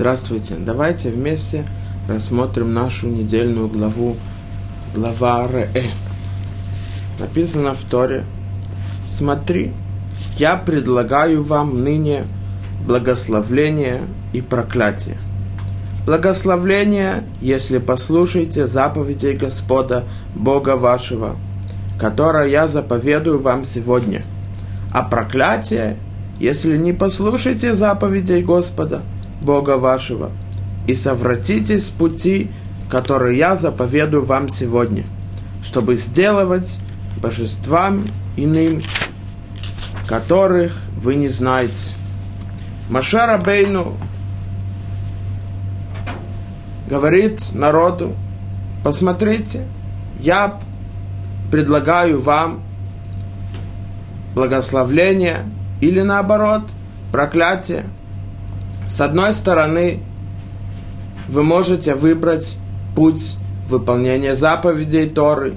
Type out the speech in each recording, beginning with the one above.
Здравствуйте. Давайте вместе рассмотрим нашу недельную главу, глава Ре. Написано в Торе. Смотри, я предлагаю вам ныне благословление и проклятие. Благословление, если послушаете заповедей Господа, Бога вашего, которое я заповедую вам сегодня. А проклятие, если не послушаете заповедей Господа, Бога вашего, и совратитесь с пути, который я заповедую вам сегодня, чтобы сделать божествам иным, которых вы не знаете. Машара Бейну говорит народу, посмотрите, я предлагаю вам благословление или наоборот проклятие – с одной стороны, вы можете выбрать путь выполнения заповедей Торы,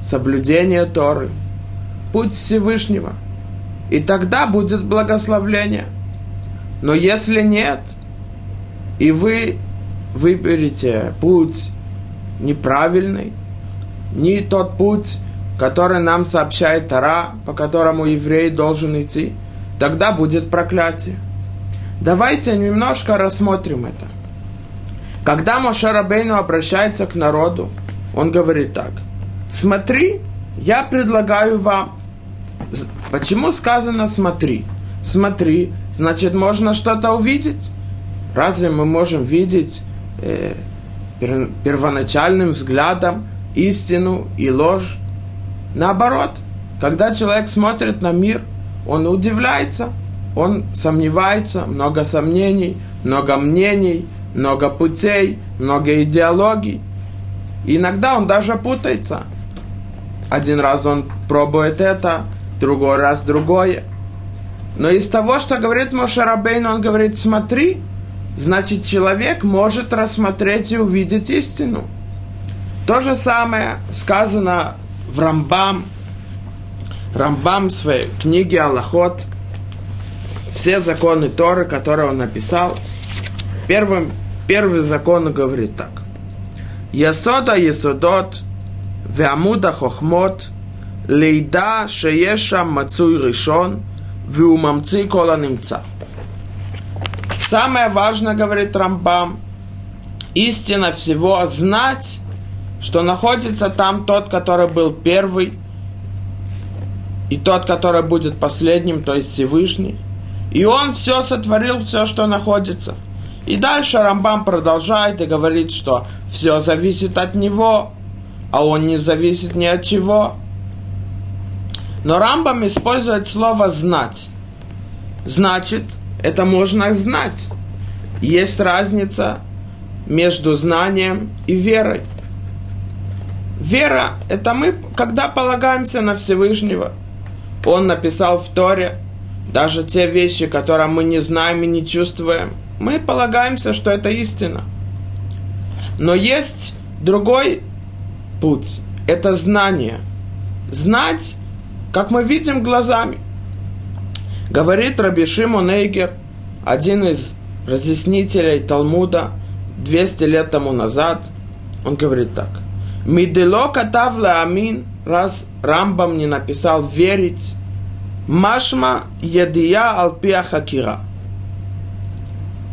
соблюдения Торы, путь Всевышнего. И тогда будет благословление. Но если нет, и вы выберете путь неправильный, не тот путь, который нам сообщает Тара, по которому еврей должен идти, тогда будет проклятие. Давайте немножко рассмотрим это. Когда Моше Рабейну обращается к народу, он говорит так. Смотри, я предлагаю вам. Почему сказано смотри? Смотри, значит, можно что-то увидеть. Разве мы можем видеть э, первоначальным взглядом истину и ложь? Наоборот, когда человек смотрит на мир, он удивляется – он сомневается, много сомнений, много мнений, много путей, много идеологий. И иногда он даже путается. Один раз он пробует это, другой раз другое. Но из того, что говорит Мошарабейн, он говорит, смотри, значит, человек может рассмотреть и увидеть истину. То же самое сказано в Рамбам, Рамбам своей книге Аллахот – все законы Торы, которые он написал, первым, первый закон говорит так. Ясода Есодот, Веамуда Хохмот, Лейда Шееша Мацуй Ришон, Веумамци Кола Немца. Самое важное, говорит Рамбам, истина всего знать, что находится там тот, который был первый, и тот, который будет последним, то есть Всевышний – и он все сотворил, все, что находится. И дальше Рамбам продолжает и говорит, что все зависит от него, а он не зависит ни от чего. Но Рамбам использует слово «знать». Значит, это можно знать. Есть разница между знанием и верой. Вера – это мы, когда полагаемся на Всевышнего. Он написал в Торе – даже те вещи, которые мы не знаем и не чувствуем, мы полагаемся, что это истина. Но есть другой путь. Это знание. Знать, как мы видим глазами. Говорит Раби Шимон Эйгер, один из разъяснителей Талмуда 200 лет тому назад, он говорит так. Мидело катавла амин, раз Рамбам не написал верить, Машма едия алпия хакира.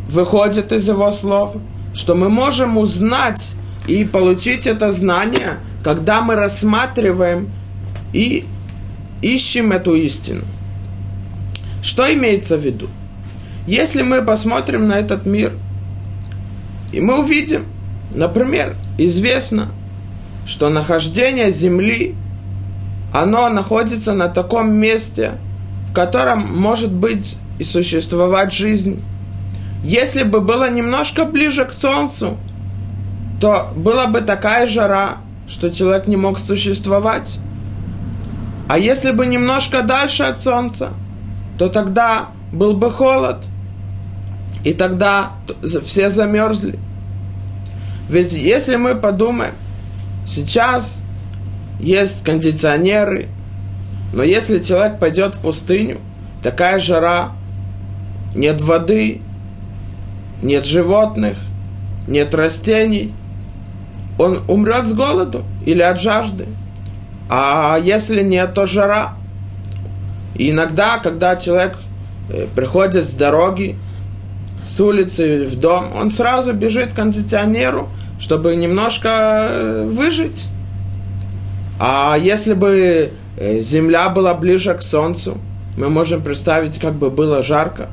Выходит из его слов, что мы можем узнать и получить это знание, когда мы рассматриваем и ищем эту истину. Что имеется в виду? Если мы посмотрим на этот мир, и мы увидим, например, известно, что нахождение Земли, оно находится на таком месте – в котором может быть и существовать жизнь. Если бы было немножко ближе к Солнцу, то была бы такая жара, что человек не мог существовать. А если бы немножко дальше от Солнца, то тогда был бы холод, и тогда все замерзли. Ведь если мы подумаем, сейчас есть кондиционеры, но если человек пойдет в пустыню, такая жара, нет воды, нет животных, нет растений, он умрет с голоду или от жажды. А если нет, то жара. И иногда, когда человек э, приходит с дороги, с улицы в дом, он сразу бежит к кондиционеру, чтобы немножко э, выжить. А если бы земля была ближе к солнцу, мы можем представить, как бы было жарко.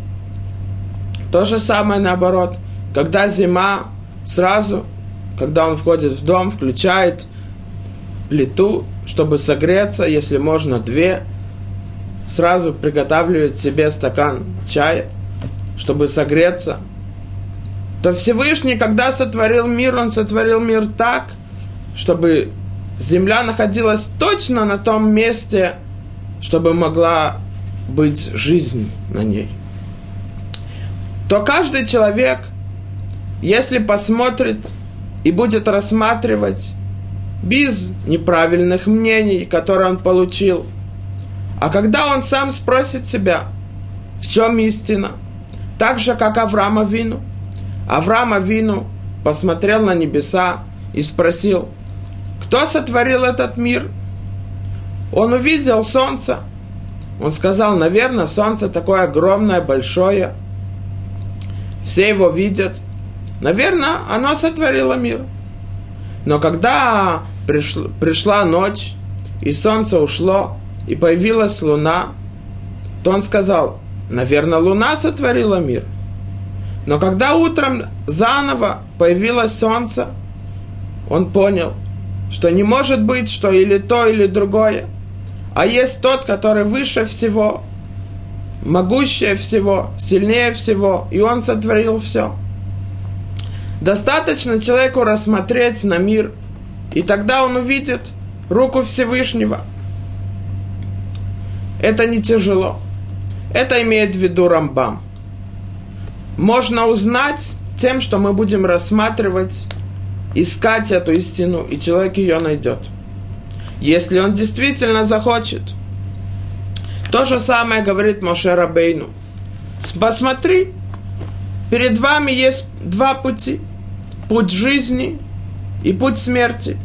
То же самое наоборот. Когда зима, сразу, когда он входит в дом, включает плиту, чтобы согреться, если можно, две, сразу приготавливает себе стакан чая, чтобы согреться, то Всевышний, когда сотворил мир, он сотворил мир так, чтобы земля находилась точно на том месте, чтобы могла быть жизнь на ней. То каждый человек, если посмотрит и будет рассматривать без неправильных мнений, которые он получил, а когда он сам спросит себя, в чем истина, так же, как Авраама Вину, Авраама Вину посмотрел на небеса и спросил, кто сотворил этот мир? Он увидел солнце. Он сказал, наверное, солнце такое огромное, большое. Все его видят. Наверное, оно сотворило мир. Но когда пришла, пришла ночь, и солнце ушло, и появилась луна, то он сказал, наверное, луна сотворила мир. Но когда утром заново появилось солнце, он понял, что не может быть, что или то, или другое, а есть тот, который выше всего, могущее всего, сильнее всего, и он сотворил все. Достаточно человеку рассмотреть на мир, и тогда он увидит руку Всевышнего. Это не тяжело. Это имеет в виду Рамбам. Можно узнать тем, что мы будем рассматривать, искать эту истину, и человек ее найдет. Если он действительно захочет. То же самое говорит Моше Рабейну. Посмотри, перед вами есть два пути. Путь жизни и путь смерти.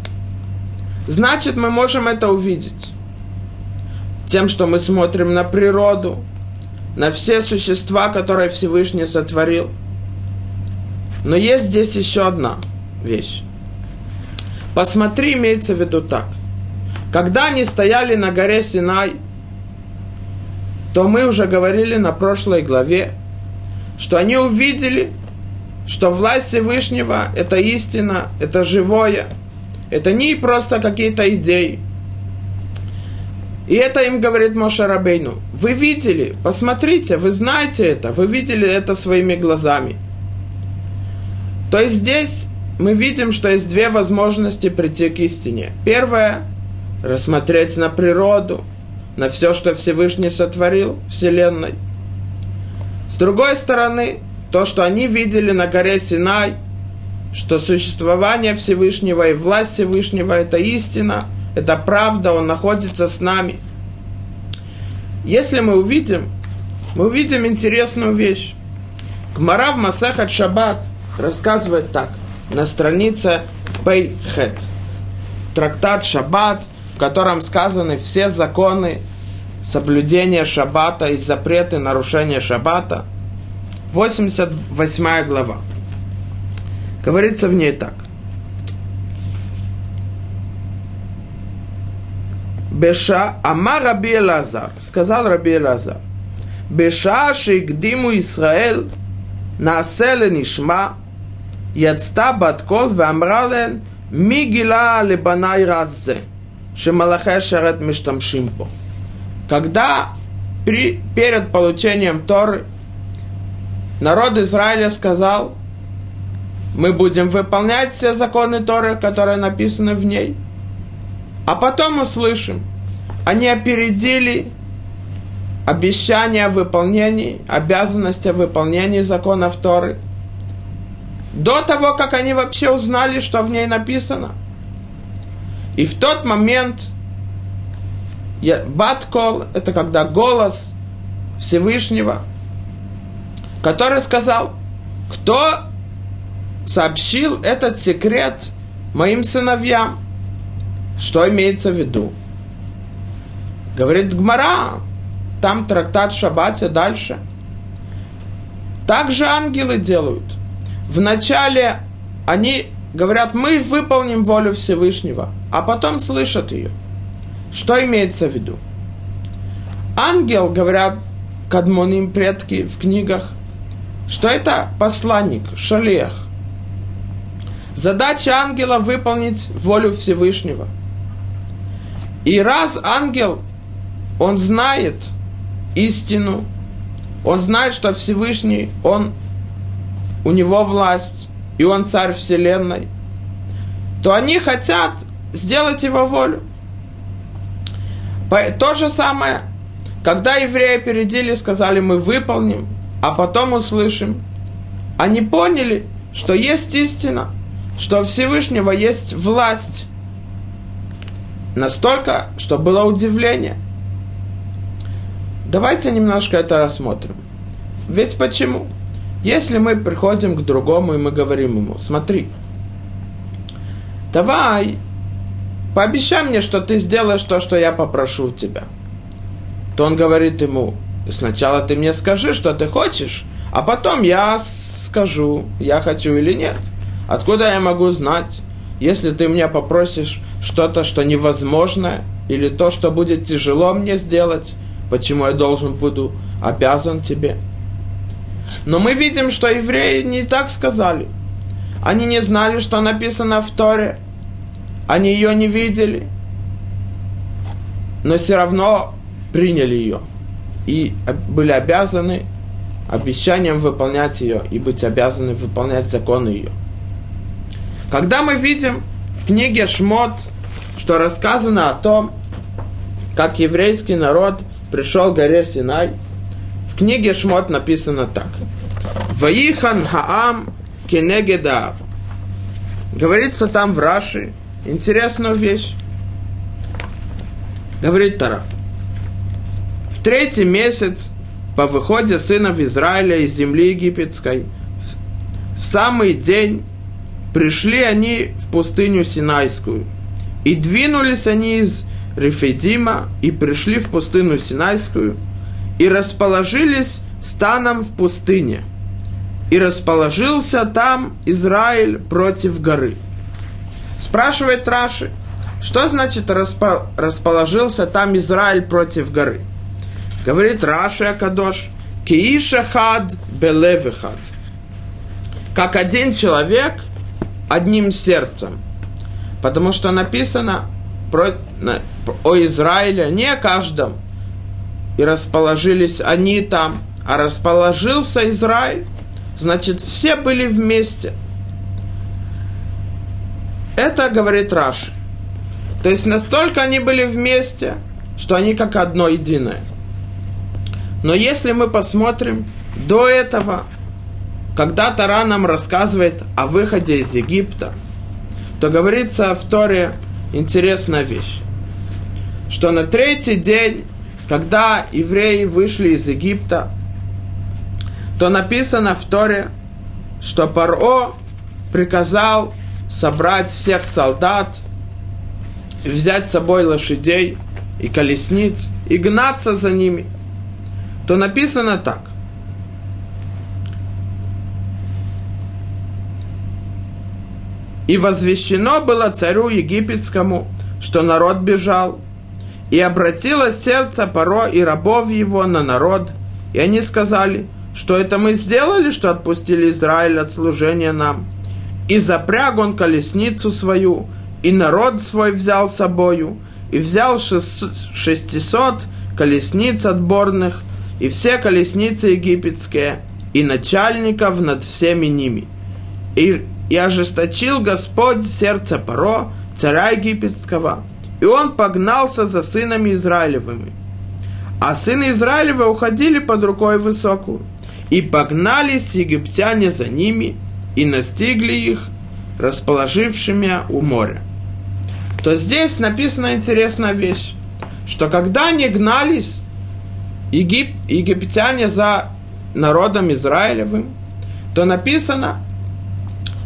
Значит, мы можем это увидеть. Тем, что мы смотрим на природу, на все существа, которые Всевышний сотворил. Но есть здесь еще одна вещь. Посмотри, имеется в виду так. Когда они стояли на горе Синай, то мы уже говорили на прошлой главе, что они увидели, что власть Всевышнего – это истина, это живое, это не просто какие-то идеи – и это им говорит Моша Рабейну. Вы видели, посмотрите, вы знаете это, вы видели это своими глазами. То есть здесь мы видим, что есть две возможности прийти к истине. Первое – рассмотреть на природу, на все, что Всевышний сотворил Вселенной. С другой стороны, то, что они видели на горе Синай, что существование Всевышнего и власть Всевышнего – это истина – это правда, Он находится с нами. Если мы увидим, мы увидим интересную вещь. Гмара в Масахат Шаббат рассказывает так, на странице Пейхет, трактат Шаббат, в котором сказаны все законы соблюдения Шаббата и запреты нарушения Шаббата. 88 глава. Говорится в ней так. Беша Ама Раби Элазар, сказал Раби Элазар, Беша Шигдиму Исраэль, Населе Нишма, יצתה בת קול ואמרה להן, מי גילה לבניי רז זה, שמלאכי שרת משתמשים פה. Когда при, перед получением Торы народ Израиля сказал, мы будем выполнять все законы Торы, которые написаны в ней – а потом мы слышим, они опередили обещание о выполнении, обязанность о выполнении законов Торы. до того, как они вообще узнали, что в ней написано. И в тот момент Баткол, это когда голос Всевышнего, который сказал, кто сообщил этот секрет моим сыновьям. Что имеется в виду? Говорит Гмара, там трактат Шабате дальше. Так же ангелы делают. Вначале они говорят, мы выполним волю Всевышнего, а потом слышат ее. Что имеется в виду? Ангел, говорят кадмоним предки в книгах, что это посланник, шалех. Задача ангела выполнить волю Всевышнего. И раз ангел, он знает истину, он знает, что Всевышний, он, у него власть, и он царь вселенной, то они хотят сделать его волю. То же самое, когда евреи опередили, сказали, мы выполним, а потом услышим. Они поняли, что есть истина, что у Всевышнего есть власть. Настолько, что было удивление. Давайте немножко это рассмотрим. Ведь почему? Если мы приходим к другому и мы говорим ему, смотри, давай, пообещай мне, что ты сделаешь то, что я попрошу у тебя. То он говорит ему, сначала ты мне скажи, что ты хочешь, а потом я скажу, я хочу или нет. Откуда я могу знать, если ты меня попросишь что-то, что невозможно, или то, что будет тяжело мне сделать, почему я должен буду обязан тебе? Но мы видим, что евреи не так сказали. Они не знали, что написано в Торе. Они ее не видели. Но все равно приняли ее. И были обязаны обещанием выполнять ее и быть обязаны выполнять законы ее. Когда мы видим в книге Шмот, что рассказано о том, как еврейский народ пришел к горе Синай, книге Шмот написано так. Ваихан Хаам Кенегеда. Говорится там в Раши интересную вещь. Говорит Тара. В третий месяц по выходе сынов Израиля из земли египетской, в самый день пришли они в пустыню Синайскую. И двинулись они из Рефедима и пришли в пустыню Синайскую и расположились станом в пустыне – и расположился там Израиль против горы. Спрашивает Раши, что значит распо, расположился там Израиль против горы? Говорит Раши Акадош, Кииша хад белевихад. Как один человек одним сердцем. Потому что написано про, о Израиле не о каждом. И расположились они там, а расположился Израиль Значит, все были вместе. Это говорит Раш. То есть настолько они были вместе, что они как одно единое. Но если мы посмотрим до этого, когда Тара нам рассказывает о выходе из Египта, то говорится в Торе интересная вещь, что на третий день, когда евреи вышли из Египта, то написано в Торе, что Паро приказал собрать всех солдат, взять с собой лошадей и колесниц и гнаться за ними, то написано так. И возвещено было царю египетскому, что народ бежал, и обратилось сердце Паро и рабов его на народ, и они сказали – что это мы сделали, что отпустили Израиль от служения нам. И запряг он колесницу свою, и народ свой взял с собою, и взял шестисот колесниц отборных, и все колесницы египетские, и начальников над всеми ними. И, и ожесточил Господь сердце Паро, царя египетского, и он погнался за сынами Израилевыми. А сыны Израилевы уходили под рукой высокую. И погнались египтяне за ними и настигли их, расположившими у моря. То здесь написана интересная вещь, что когда они гнались егип, египтяне за народом Израилевым, то написано,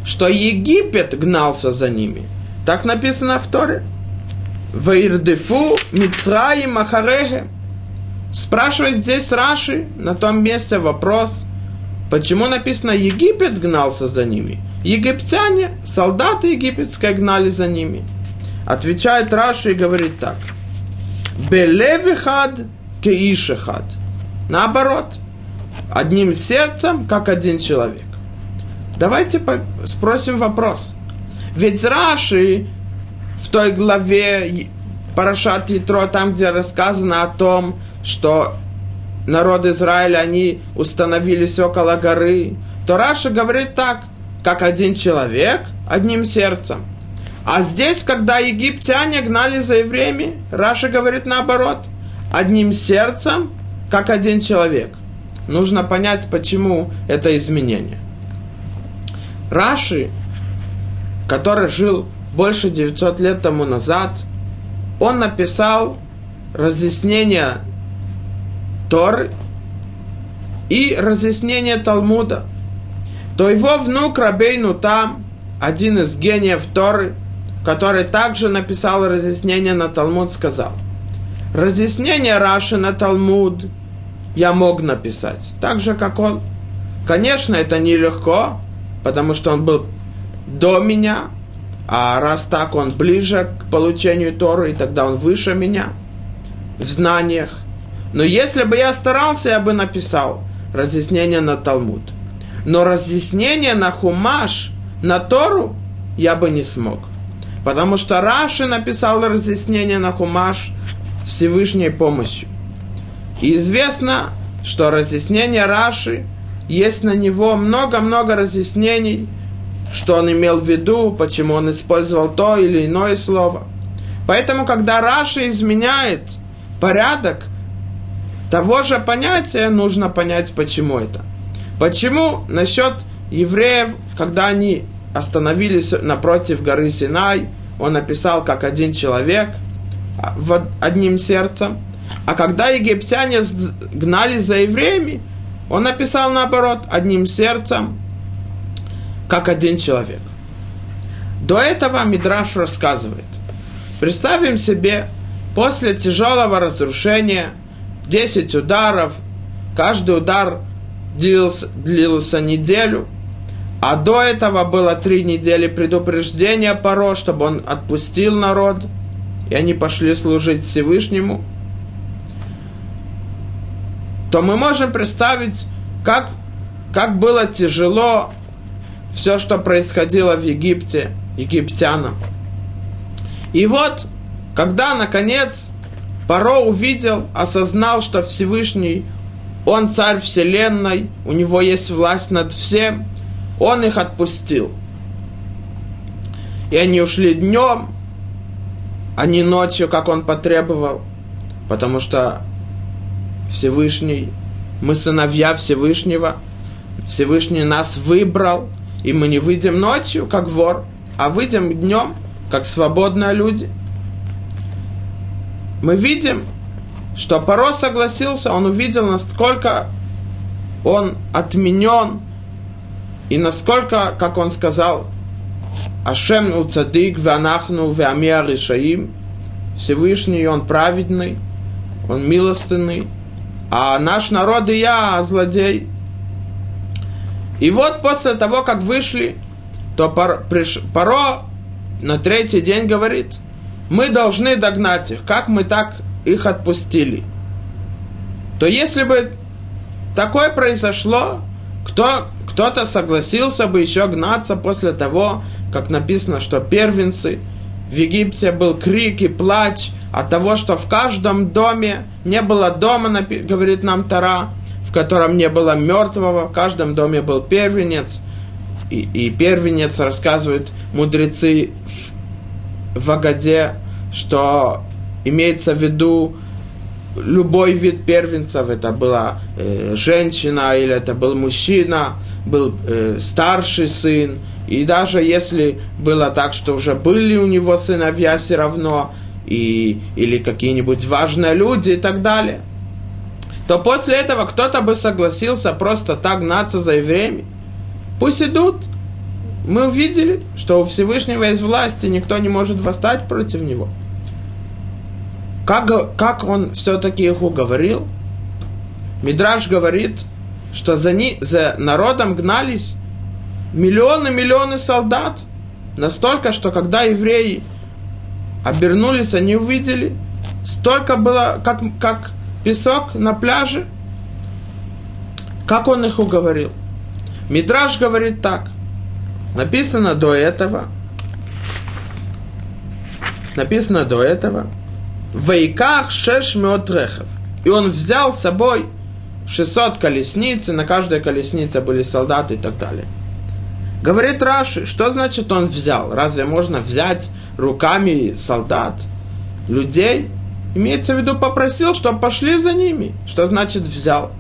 что Египет гнался за ними. Так написано в Торе. Ваирдефу Мицраи Махарехе. Спрашивает здесь Раши на том месте вопрос, почему написано Египет гнался за ними. Египтяне, солдаты египетские гнали за ними. Отвечает Раши и говорит так. Белевихад кеишехад. Наоборот, одним сердцем, как один человек. Давайте спросим вопрос. Ведь Раши в той главе Парашат Ятро, там, где рассказано о том, что народ Израиля, они установились около горы, то Раша говорит так, как один человек, одним сердцем. А здесь, когда египтяне гнали за евреями, Раша говорит наоборот, одним сердцем, как один человек. Нужно понять, почему это изменение. Раши, который жил больше 900 лет тому назад, он написал разъяснение Торы и разъяснение Талмуда. То его внук Рабейну там, один из гениев Торы, который также написал разъяснение на Талмуд, сказал, разъяснение Раши на Талмуд я мог написать, так же, как он. Конечно, это нелегко, потому что он был до меня, а раз так, он ближе к получению Торы, и тогда он выше меня в знаниях. Но если бы я старался, я бы написал разъяснение на Талмуд. Но разъяснение на Хумаш, на Тору, я бы не смог. Потому что Раши написал разъяснение на Хумаш Всевышней помощью. И известно, что разъяснение Раши, есть на него много-много разъяснений – что он имел в виду, почему он использовал то или иное слово. Поэтому, когда Раша изменяет порядок того же понятия, нужно понять, почему это. Почему насчет евреев, когда они остановились напротив горы Синай, он написал как один человек, одним сердцем, а когда египтяне гнались за евреями, он написал наоборот, одним сердцем, как один человек. До этого Мидраш рассказывает. Представим себе, после тяжелого разрушения, 10 ударов, каждый удар длился, длился неделю, а до этого было три недели предупреждения Паро, чтобы он отпустил народ, и они пошли служить Всевышнему, то мы можем представить, как, как было тяжело все, что происходило в Египте, египтянам. И вот, когда, наконец, Паро увидел, осознал, что Всевышний, он царь вселенной, у него есть власть над всем, он их отпустил. И они ушли днем, а не ночью, как он потребовал, потому что Всевышний, мы сыновья Всевышнего, Всевышний нас выбрал – и мы не выйдем ночью, как вор, а выйдем днем, как свободные люди. Мы видим, что Паро согласился, он увидел, насколько он отменен, и насколько, как он сказал, Ашем уцадик ванахну веамия решаим, Всевышний, он праведный, он милостынный, а наш народ и я злодей – и вот после того, как вышли, то Паро на третий день говорит, мы должны догнать их, как мы так их отпустили. То если бы такое произошло, кто, кто-то согласился бы еще гнаться после того, как написано, что первенцы в Египте был крик и плач от того, что в каждом доме не было дома, говорит нам Тара, котором не было мертвого, в каждом доме был первенец, и, и первенец, рассказывают мудрецы в, в Агаде, что имеется в виду любой вид первенцев, это была э, женщина или это был мужчина, был э, старший сын, и даже если было так, что уже были у него сыновья все равно, и, или какие-нибудь важные люди и так далее – то после этого кто-то бы согласился просто так гнаться за евреями. Пусть идут. Мы увидели, что у Всевышнего есть власть, и никто не может восстать против него. Как, как он все-таки их уговорил? Мидраш говорит, что за, ни, за народом гнались миллионы-миллионы солдат. Настолько, что когда евреи обернулись, они увидели, столько было, как, как песок на пляже. Как он их уговорил? Мидраш говорит так. Написано до этого. Написано до этого. Вейках шеш рехов. И он взял с собой 600 колесниц, и на каждой колеснице были солдаты и так далее. Говорит Раши, что значит он взял? Разве можно взять руками солдат, людей? Имеется в виду, попросил, чтобы пошли за ними. Что значит взял?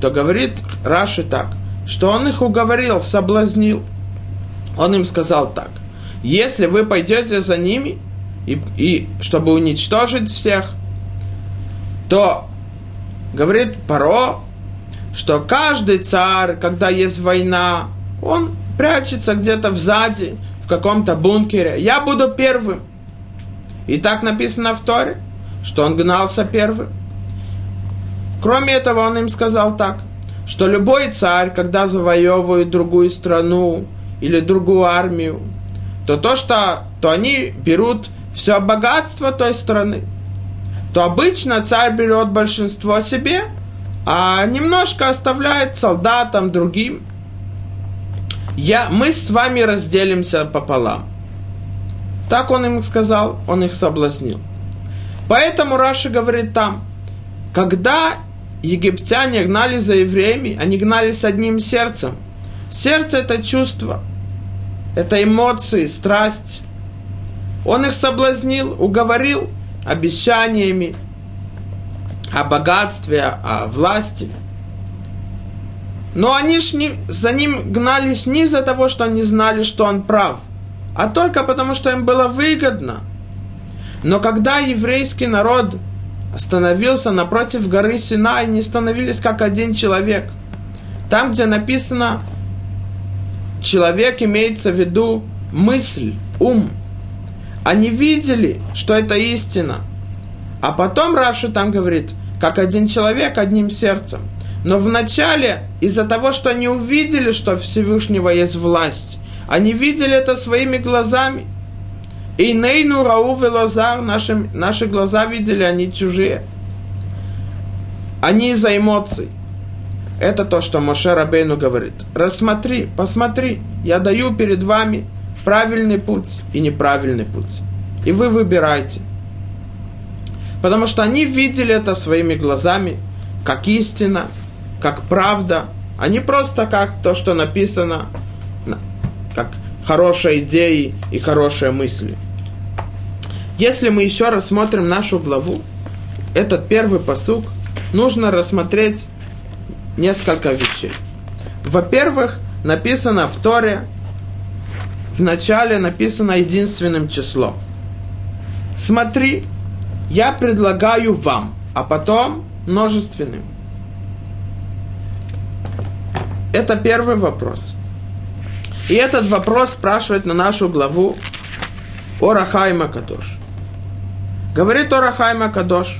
То говорит Раши так, что он их уговорил, соблазнил. Он им сказал так, если вы пойдете за ними, и, и чтобы уничтожить всех, то говорит Паро, что каждый царь, когда есть война, он прячется где-то сзади, в каком-то бункере. Я буду первым. И так написано в Торе, что он гнался первым. Кроме этого, он им сказал так, что любой царь, когда завоевывает другую страну или другую армию, то то, что то они берут все богатство той страны, то обычно царь берет большинство себе, а немножко оставляет солдатам, другим. Я, мы с вами разделимся пополам. Так он им сказал, он их соблазнил. Поэтому Раша говорит там, когда египтяне гнали за евреями, они гнали с одним сердцем. Сердце – это чувство, это эмоции, страсть. Он их соблазнил, уговорил обещаниями о богатстве, о власти. Но они ж не, за ним гнались не из-за того, что они знали, что он прав, а только потому, что им было выгодно. Но когда еврейский народ – остановился напротив горы Сина, и не становились как один человек. Там, где написано человек, имеется в виду мысль, ум. Они видели, что это истина. А потом Раша там говорит, как один человек одним сердцем. Но вначале, из-за того, что они увидели, что Всевышнего есть власть, они видели это своими глазами – и нейну рау велозар, наши, наши глаза видели, они чужие. Они из-за эмоций. Это то, что Моше Рабейну говорит. Рассмотри, посмотри, я даю перед вами правильный путь и неправильный путь. И вы выбирайте. Потому что они видели это своими глазами, как истина, как правда, не просто как то, что написано, как хорошие идеи и хорошие мысли. Если мы еще рассмотрим нашу главу, этот первый посук, нужно рассмотреть несколько вещей. Во-первых, написано в Торе, в начале написано единственным числом. Смотри, я предлагаю вам, а потом множественным. Это первый вопрос. И этот вопрос спрашивает на нашу главу Орахайма Кадош. Говорит Орахайма Кадош.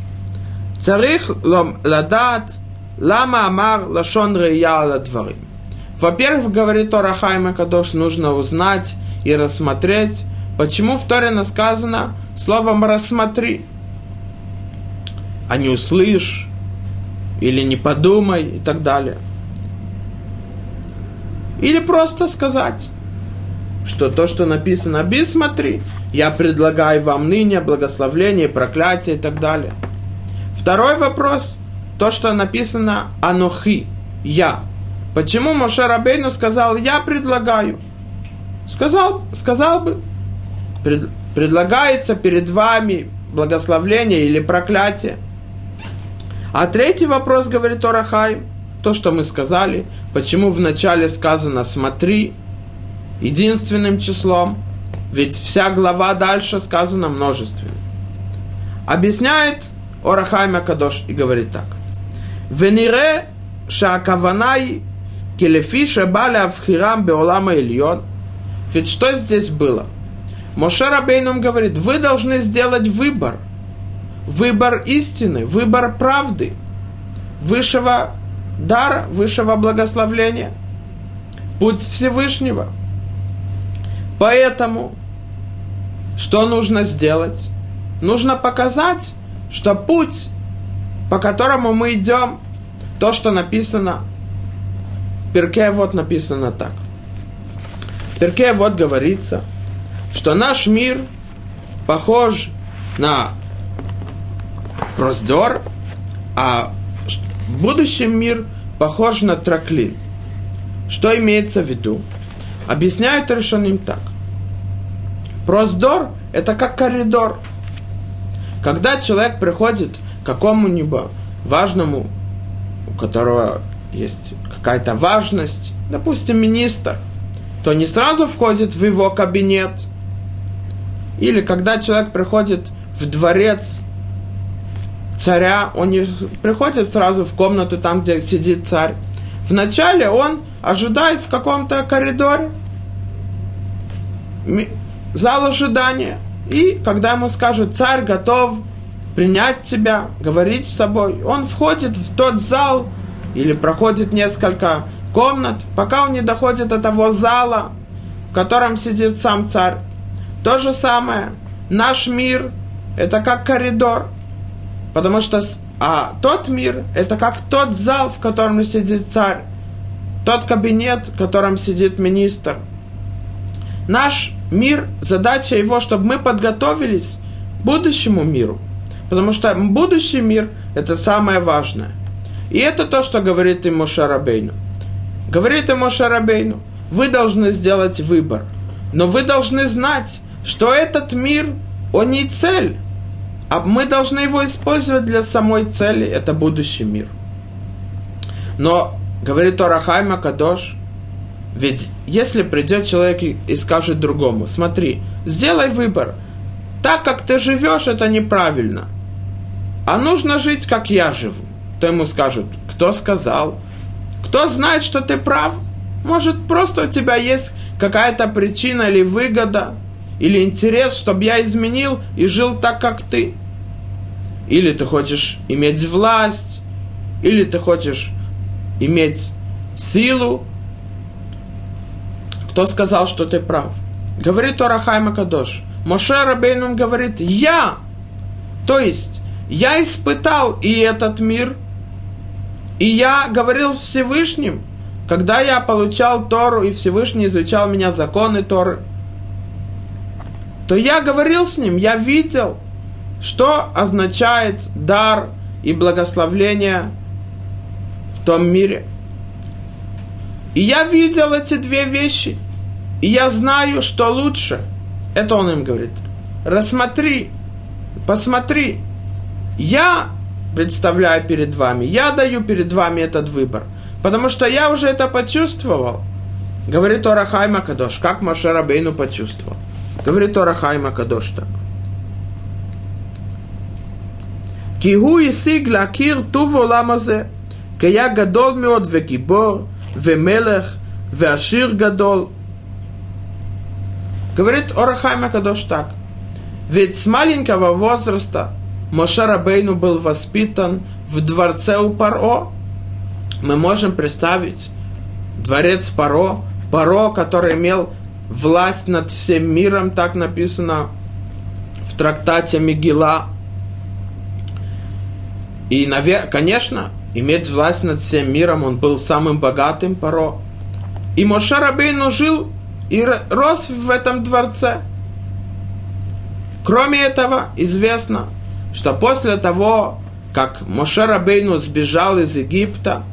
Царих ладат лама амар лашон рея дворим. Во-первых, говорит Орахайма Кадош, нужно узнать и рассмотреть, почему в Торе сказано словом «рассмотри», а не «услышь» или «не подумай» и так далее. Или просто сказать что то, что написано «бисмотри», я предлагаю вам ныне благословление, проклятие и так далее. Второй вопрос, то, что написано «анохи», «я». Почему Моше Рабейну сказал «я предлагаю»? Сказал, сказал бы, пред, предлагается перед вами благословление или проклятие. А третий вопрос, говорит Орахай, то, что мы сказали, почему вначале сказано «смотри», единственным числом, ведь вся глава дальше сказана множественным. Объясняет Орахайма Кадош и говорит так. Венире шакаванай Келефиша Баля Авхирам Беолама Ильон. Ведь что здесь было? Моше Рабейнум говорит, вы должны сделать выбор. Выбор истины, выбор правды, высшего дара, высшего благословления, путь Всевышнего. Поэтому, что нужно сделать? Нужно показать, что путь, по которому мы идем, то, что написано, в Перке вот написано так. В Перке вот говорится, что наш мир похож на раздор, а будущий мир похож на траклин. Что имеется в виду? Объясняют решенным так. Проздор – это как коридор. Когда человек приходит к какому-нибудь важному, у которого есть какая-то важность, допустим, министр, то не сразу входит в его кабинет. Или когда человек приходит в дворец царя, он не приходит сразу в комнату там, где сидит царь. Вначале он ожидает в каком-то коридоре, зал ожидания. И когда ему скажут, царь готов принять тебя, говорить с тобой, он входит в тот зал или проходит несколько комнат, пока он не доходит до того зала, в котором сидит сам царь. То же самое, наш мир – это как коридор, потому что а тот мир – это как тот зал, в котором сидит царь, тот кабинет, в котором сидит министр. Наш мир, задача его, чтобы мы подготовились к будущему миру. Потому что будущий мир – это самое важное. И это то, что говорит ему Шарабейну. Говорит ему Шарабейну, вы должны сделать выбор. Но вы должны знать, что этот мир, он не цель, а мы должны его использовать для самой цели, это будущий мир. Но, говорит Орахайма Кадош, ведь если придет человек и скажет другому, смотри, сделай выбор, так как ты живешь, это неправильно, а нужно жить, как я живу, то ему скажут, кто сказал, кто знает, что ты прав, может, просто у тебя есть какая-то причина или выгода, или интерес, чтобы я изменил и жил так, как ты. Или ты хочешь иметь власть, или ты хочешь иметь силу, кто сказал, что ты прав? Говорит Орахайма Кадош. Моше Рабейнум говорит, я. То есть, я испытал и этот мир, и я говорил Всевышним, когда я получал Тору, и Всевышний изучал меня законы Торы, то я говорил с ним, я видел, что означает дар и благословление в том мире. И я видел эти две вещи. И я знаю, что лучше. Это он им говорит. Рассмотри, посмотри. Я представляю перед вами, я даю перед вами этот выбор. Потому что я уже это почувствовал. Говорит Орахайма Кадош, как Моше Рабейну почувствовал. Говорит Орахайма Кадош так. כי הוא השיג להכיר טוב עולם הזה, היה גדול מאוד וגיבור, ומלך, ועשיר גדול. Говорит Ор аХаим аКадош так. Ведь с маленького возраста Моше Рабейну был воспитан в дворце у Паро. Мы можем представить дворец Паро, Паро, который имел власть над всем миром, так написано в трактате Мигила. И, конечно, иметь власть над всем миром, он был самым богатым Паро. И Моше Рабейну жил и рос в этом дворце. Кроме этого, известно, что после того, как Моше Рабейну сбежал из Египта,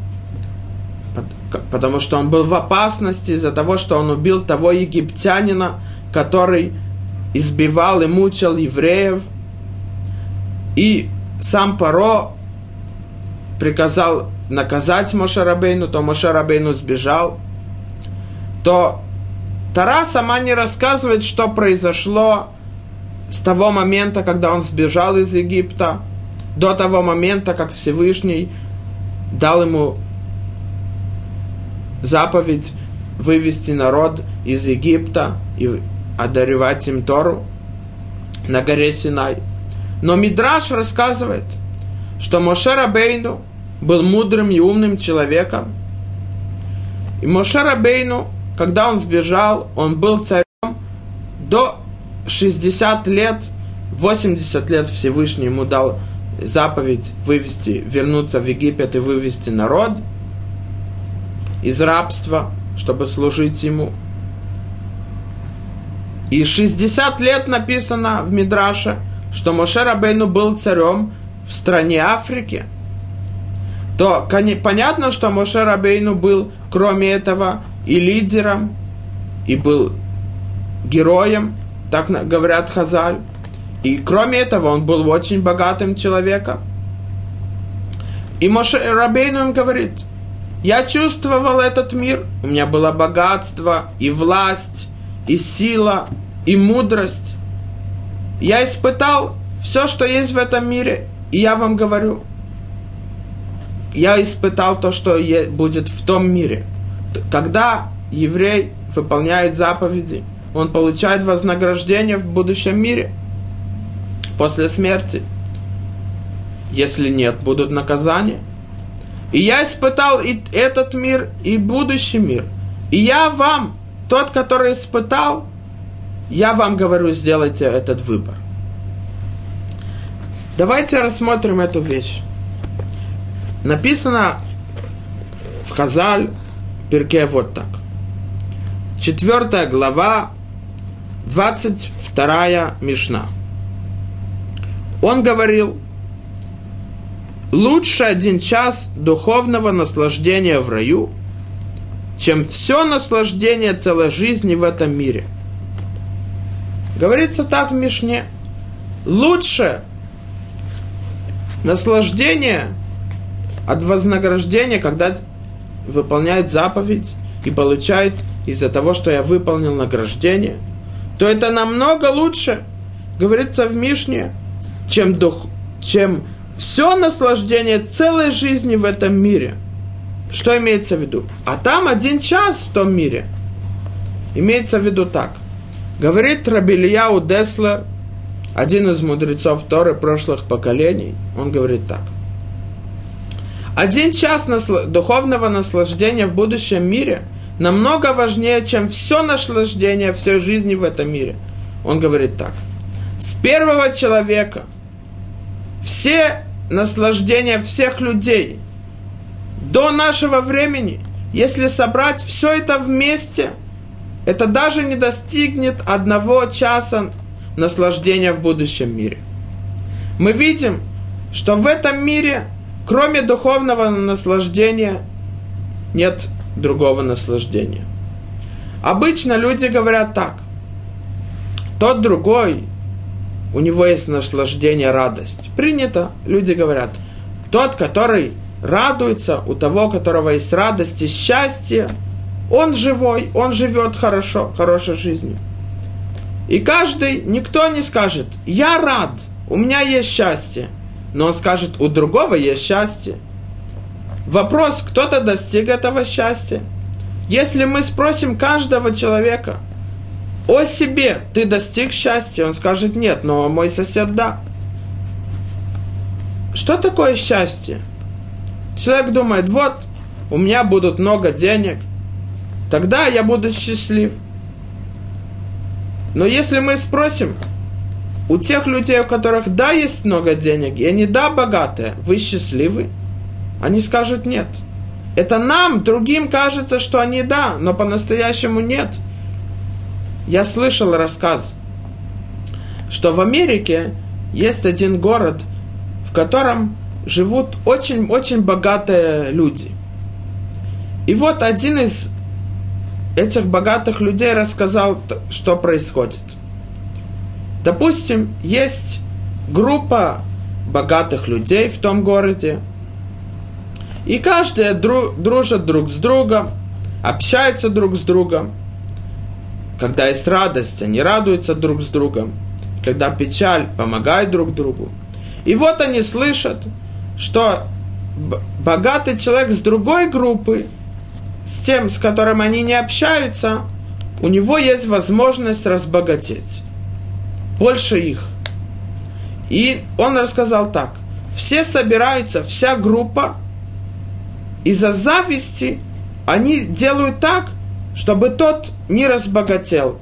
потому что он был в опасности из-за того, что он убил того египтянина, который избивал и мучил евреев, и сам Паро приказал наказать Моше Рабейну, то Моше Рабейну сбежал, то Тара сама не рассказывает, что произошло с того момента, когда он сбежал из Египта, до того момента, как Всевышний дал ему заповедь вывести народ из Египта и одаревать им Тору на горе Синай. Но Мидраш рассказывает, что Моше Рабейну был мудрым и умным человеком. И Моше Рабейну, когда он сбежал, он был царем до 60 лет, 80 лет Всевышний ему дал заповедь вывести, вернуться в Египет и вывести народ из рабства, чтобы служить ему. И 60 лет написано в Мидраше, что Моше Рабейну был царем в стране Африки, то понятно, что Моше Рабейну был, кроме этого, и лидером, и был героем, так говорят Хазаль. И кроме этого, он был очень богатым человеком. И Моше Рабейну им говорит, я чувствовал этот мир, у меня было богатство и власть, и сила, и мудрость. Я испытал все, что есть в этом мире, и я вам говорю, я испытал то, что будет в том мире. Когда еврей выполняет заповеди, он получает вознаграждение в будущем мире после смерти. Если нет, будут наказания. И я испытал и этот мир, и будущий мир. И я вам, тот, который испытал, я вам говорю, сделайте этот выбор. Давайте рассмотрим эту вещь. Написано в Хазаль Перке вот так. Четвертая глава, двадцать вторая Мишна. Он говорил, лучше один час духовного наслаждения в раю, чем все наслаждение целой жизни в этом мире. Говорится так в Мишне. Лучше наслаждение от вознаграждения, когда выполняет заповедь и получает из-за того, что я выполнил награждение, то это намного лучше, говорится в Мишне, чем, дух, чем все наслаждение целой жизни в этом мире. Что имеется в виду? А там один час в том мире. Имеется в виду так. Говорит Рабильяу Деслер, один из мудрецов Торы прошлых поколений, он говорит так. Один час насл... духовного наслаждения в будущем мире намного важнее, чем все наслаждение всей жизни в этом мире. Он говорит так. С первого человека все наслаждения всех людей до нашего времени, если собрать все это вместе, это даже не достигнет одного часа наслаждения в будущем мире. Мы видим, что в этом мире, кроме духовного наслаждения, нет другого наслаждения. Обычно люди говорят так. Тот другой, у него есть наслаждение, радость. Принято, люди говорят. Тот, который радуется, у того, у которого есть радость и счастье, он живой, он живет хорошо, хорошей жизнью. И каждый, никто не скажет, я рад, у меня есть счастье. Но он скажет, у другого есть счастье. Вопрос, кто-то достиг этого счастья. Если мы спросим каждого человека о себе, ты достиг счастья, он скажет нет, но мой сосед да. Что такое счастье? Человек думает, вот, у меня будут много денег, тогда я буду счастлив. Но если мы спросим, у тех людей, у которых да, есть много денег, и они да, богатые, вы счастливы? Они скажут нет. Это нам, другим кажется, что они да, но по-настоящему нет. Я слышал рассказ, что в Америке есть один город, в котором живут очень-очень богатые люди. И вот один из этих богатых людей рассказал, что происходит. Допустим, есть группа богатых людей в том городе, и каждый друг, дружат друг с другом, общаются друг с другом. Когда есть радость, они радуются друг с другом. Когда печаль, помогают друг другу. И вот они слышат, что богатый человек с другой группы с тем, с которым они не общаются, у него есть возможность разбогатеть. Больше их. И он рассказал так. Все собираются, вся группа, из-за зависти они делают так, чтобы тот не разбогател.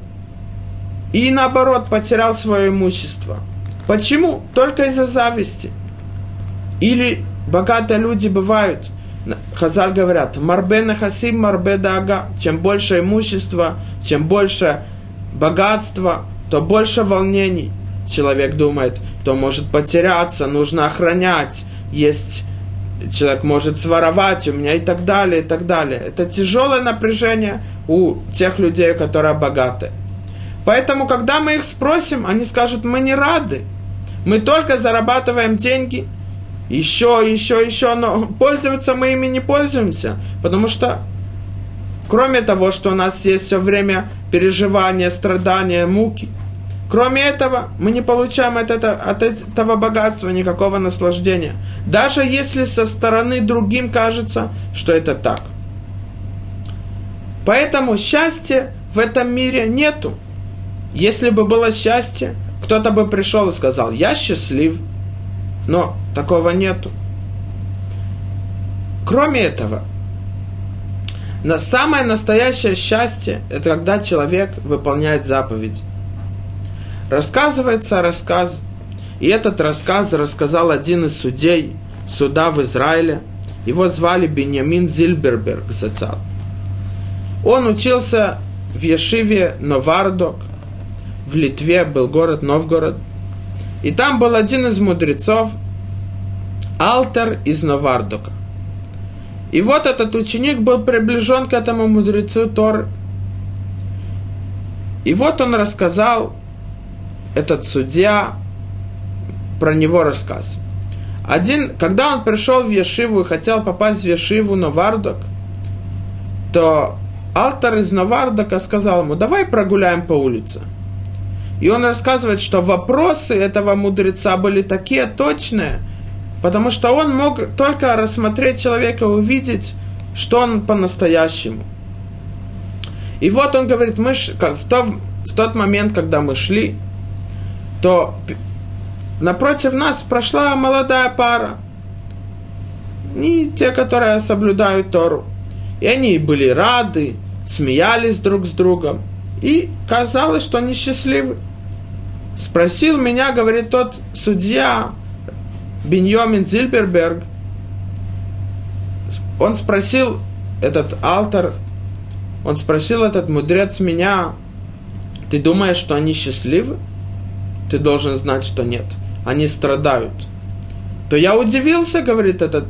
И наоборот, потерял свое имущество. Почему? Только из-за зависти. Или богатые люди бывают, Хазаль говорят, марбе нахасим, марбе дага. Чем больше имущества, чем больше богатства, то больше волнений. Человек думает, то может потеряться, нужно охранять, есть человек может своровать у меня и так далее, и так далее. Это тяжелое напряжение у тех людей, которые богаты. Поэтому, когда мы их спросим, они скажут, мы не рады. Мы только зарабатываем деньги, еще, еще, еще, но пользоваться мы ими не пользуемся, потому что кроме того, что у нас есть все время переживания, страдания, муки, кроме этого мы не получаем от, этого, от этого богатства никакого наслаждения. Даже если со стороны другим кажется, что это так. Поэтому счастья в этом мире нету. Если бы было счастье, кто-то бы пришел и сказал, я счастлив. Но такого нету. Кроме этого, на самое настоящее счастье – это когда человек выполняет заповедь. Рассказывается рассказ, и этот рассказ рассказал один из судей суда в Израиле. Его звали Беньямин Зильберберг Зацал. Он учился в Ешиве Новардок – в Литве был город Новгород. И там был один из мудрецов, Алтер из Новардока. И вот этот ученик был приближен к этому мудрецу Тор. И вот он рассказал, этот судья, про него рассказ. Один, когда он пришел в Ешиву и хотел попасть в Ешиву Новардок, то Алтер из Новардока сказал ему, давай прогуляем по улице. И он рассказывает, что вопросы этого мудреца были такие точные, потому что он мог только рассмотреть человека, увидеть, что он по-настоящему. И вот он говорит, мы в, то, в тот момент, когда мы шли, то напротив нас прошла молодая пара. И те, которые соблюдают Тору. И они были рады, смеялись друг с другом. И казалось, что они счастливы. Спросил меня, говорит тот судья, Беньомин Зильберберг, он спросил этот алтар, он спросил этот мудрец меня, ты думаешь, что они счастливы? Ты должен знать, что нет. Они страдают. То я удивился, говорит этот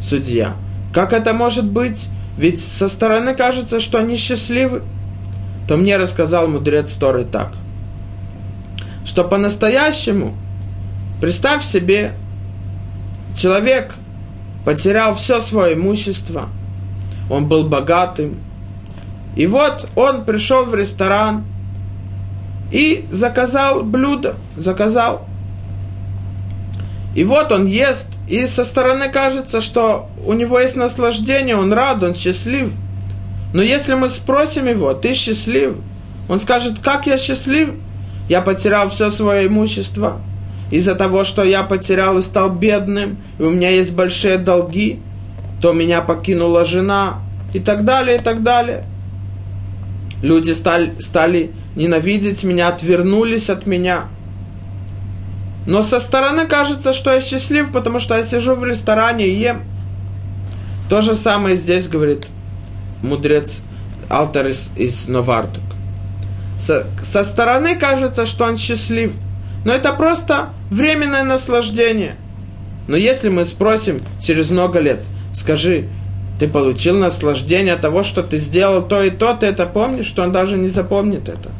судья. Как это может быть? Ведь со стороны кажется, что они счастливы. То мне рассказал мудрец Торы так что по-настоящему, представь себе, человек потерял все свое имущество, он был богатым, и вот он пришел в ресторан и заказал блюдо, заказал. И вот он ест, и со стороны кажется, что у него есть наслаждение, он рад, он счастлив. Но если мы спросим его, ты счастлив? Он скажет, как я счастлив? я потерял все свое имущество, из-за того, что я потерял и стал бедным, и у меня есть большие долги, то меня покинула жена, и так далее, и так далее. Люди стали, стали ненавидеть меня, отвернулись от меня. Но со стороны кажется, что я счастлив, потому что я сижу в ресторане и ем. То же самое здесь говорит мудрец Алтер из, из Новардук. Со, со стороны кажется, что он счастлив. Но это просто временное наслаждение. Но если мы спросим через много лет, скажи, ты получил наслаждение от того, что ты сделал то и то, ты это помнишь, что он даже не запомнит это.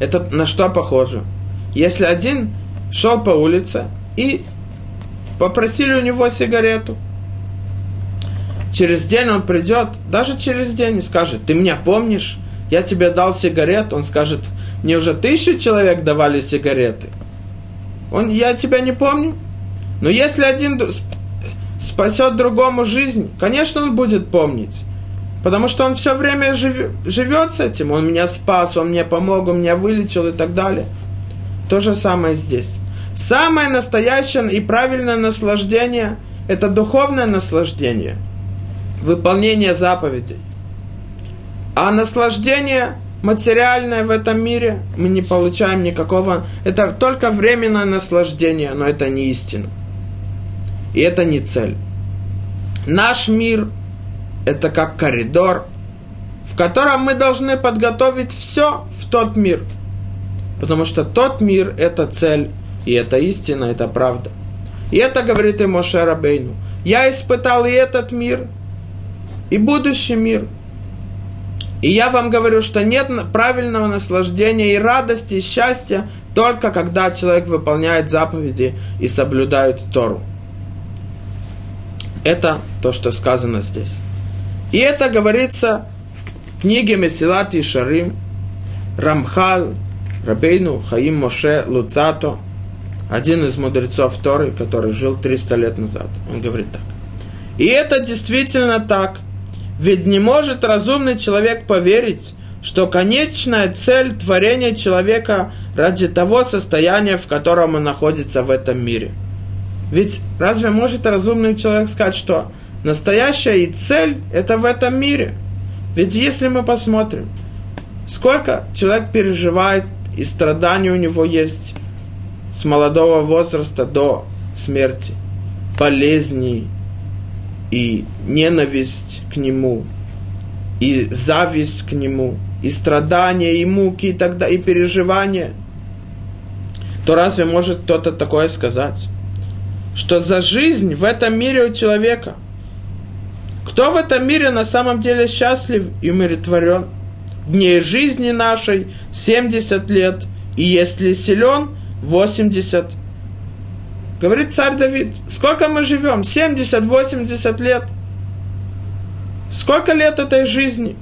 Это на что похоже? Если один шел по улице и попросили у него сигарету, через день он придет, даже через день и скажет, ты меня помнишь? я тебе дал сигарет, он скажет, мне уже тысячу человек давали сигареты. Он, я тебя не помню. Но если один спасет другому жизнь, конечно, он будет помнить. Потому что он все время жив, живет с этим. Он меня спас, он мне помог, он меня вылечил и так далее. То же самое здесь. Самое настоящее и правильное наслаждение – это духовное наслаждение, выполнение заповедей. А наслаждение материальное в этом мире мы не получаем никакого. Это только временное наслаждение, но это не истина. И это не цель. Наш мир – это как коридор, в котором мы должны подготовить все в тот мир. Потому что тот мир – это цель, и это истина, это правда. И это говорит и Моше Рабейну. Я испытал и этот мир, и будущий мир. И я вам говорю, что нет правильного наслаждения и радости, и счастья только когда человек выполняет заповеди и соблюдает Тору. Это то, что сказано здесь. И это говорится в книге Месилат и Шарим, Рамхал, Рабейну, Хаим Моше, Луцато, один из мудрецов Торы, который жил 300 лет назад. Он говорит так. И это действительно так. Ведь не может разумный человек поверить, что конечная цель творения человека ради того состояния, в котором он находится в этом мире – ведь разве может разумный человек сказать, что настоящая и цель – это в этом мире? Ведь если мы посмотрим, сколько человек переживает и страданий у него есть с молодого возраста до смерти, болезней и ненависть к нему, и зависть к нему, и страдания, и муки, и тогда и переживания, то разве может кто-то такое сказать? что за жизнь в этом мире у человека. Кто в этом мире на самом деле счастлив и умиротворен? Дней жизни нашей 70 лет, и если силен, 80. Говорит царь Давид, сколько мы живем? 70-80 лет. Сколько лет этой жизни?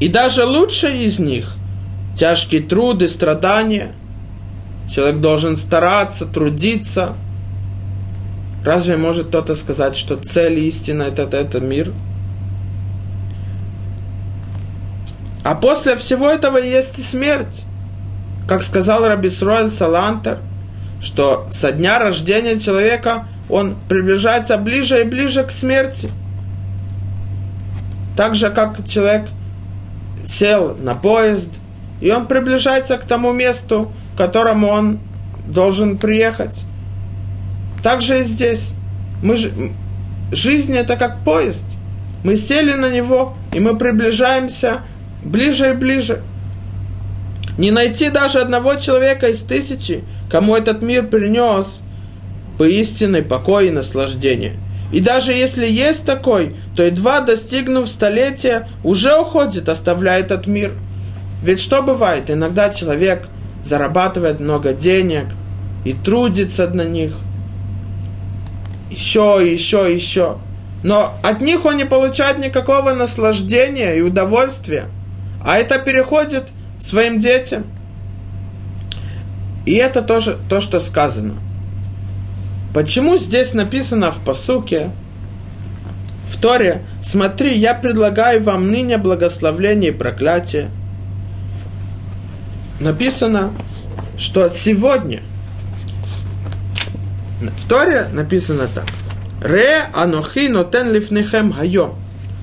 И даже лучшие из них, тяжкие труды, страдания – Человек должен стараться, трудиться. Разве может кто-то сказать, что цель истины это, это, мир? А после всего этого есть и смерть. Как сказал Рабисруэль Салантер, что со дня рождения человека он приближается ближе и ближе к смерти. Так же, как человек сел на поезд, и он приближается к тому месту, к которому он должен приехать. Так же и здесь. Мы ж... Жизнь это как поезд. Мы сели на него, и мы приближаемся ближе и ближе. Не найти даже одного человека из тысячи, кому этот мир принес поистинный покой и наслаждение. И даже если есть такой, то едва достигнув столетия, уже уходит, оставляя этот мир. Ведь что бывает? Иногда человек – зарабатывает много денег и трудится на них. Еще, еще, еще. Но от них он не получает никакого наслаждения и удовольствия. А это переходит своим детям. И это тоже то, что сказано. Почему здесь написано в посуке, в Торе, смотри, я предлагаю вам ныне благословление и проклятие – написано, что сегодня в Торе написано так. Ре анохи нотен лифнехем хайом.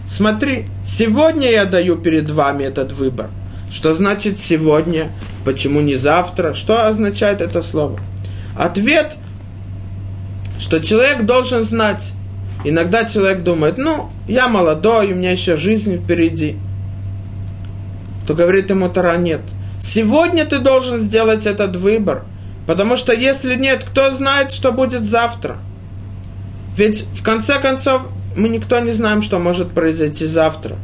Смотри, сегодня я даю перед вами этот выбор. Что значит сегодня? Почему не завтра? Что означает это слово? Ответ, что человек должен знать. Иногда человек думает, ну, я молодой, у меня еще жизнь впереди. То говорит ему Тара, нет – Сегодня ты должен сделать этот выбор. Потому что если нет, кто знает, что будет завтра? Ведь в конце концов мы никто не знаем, что может произойти завтра.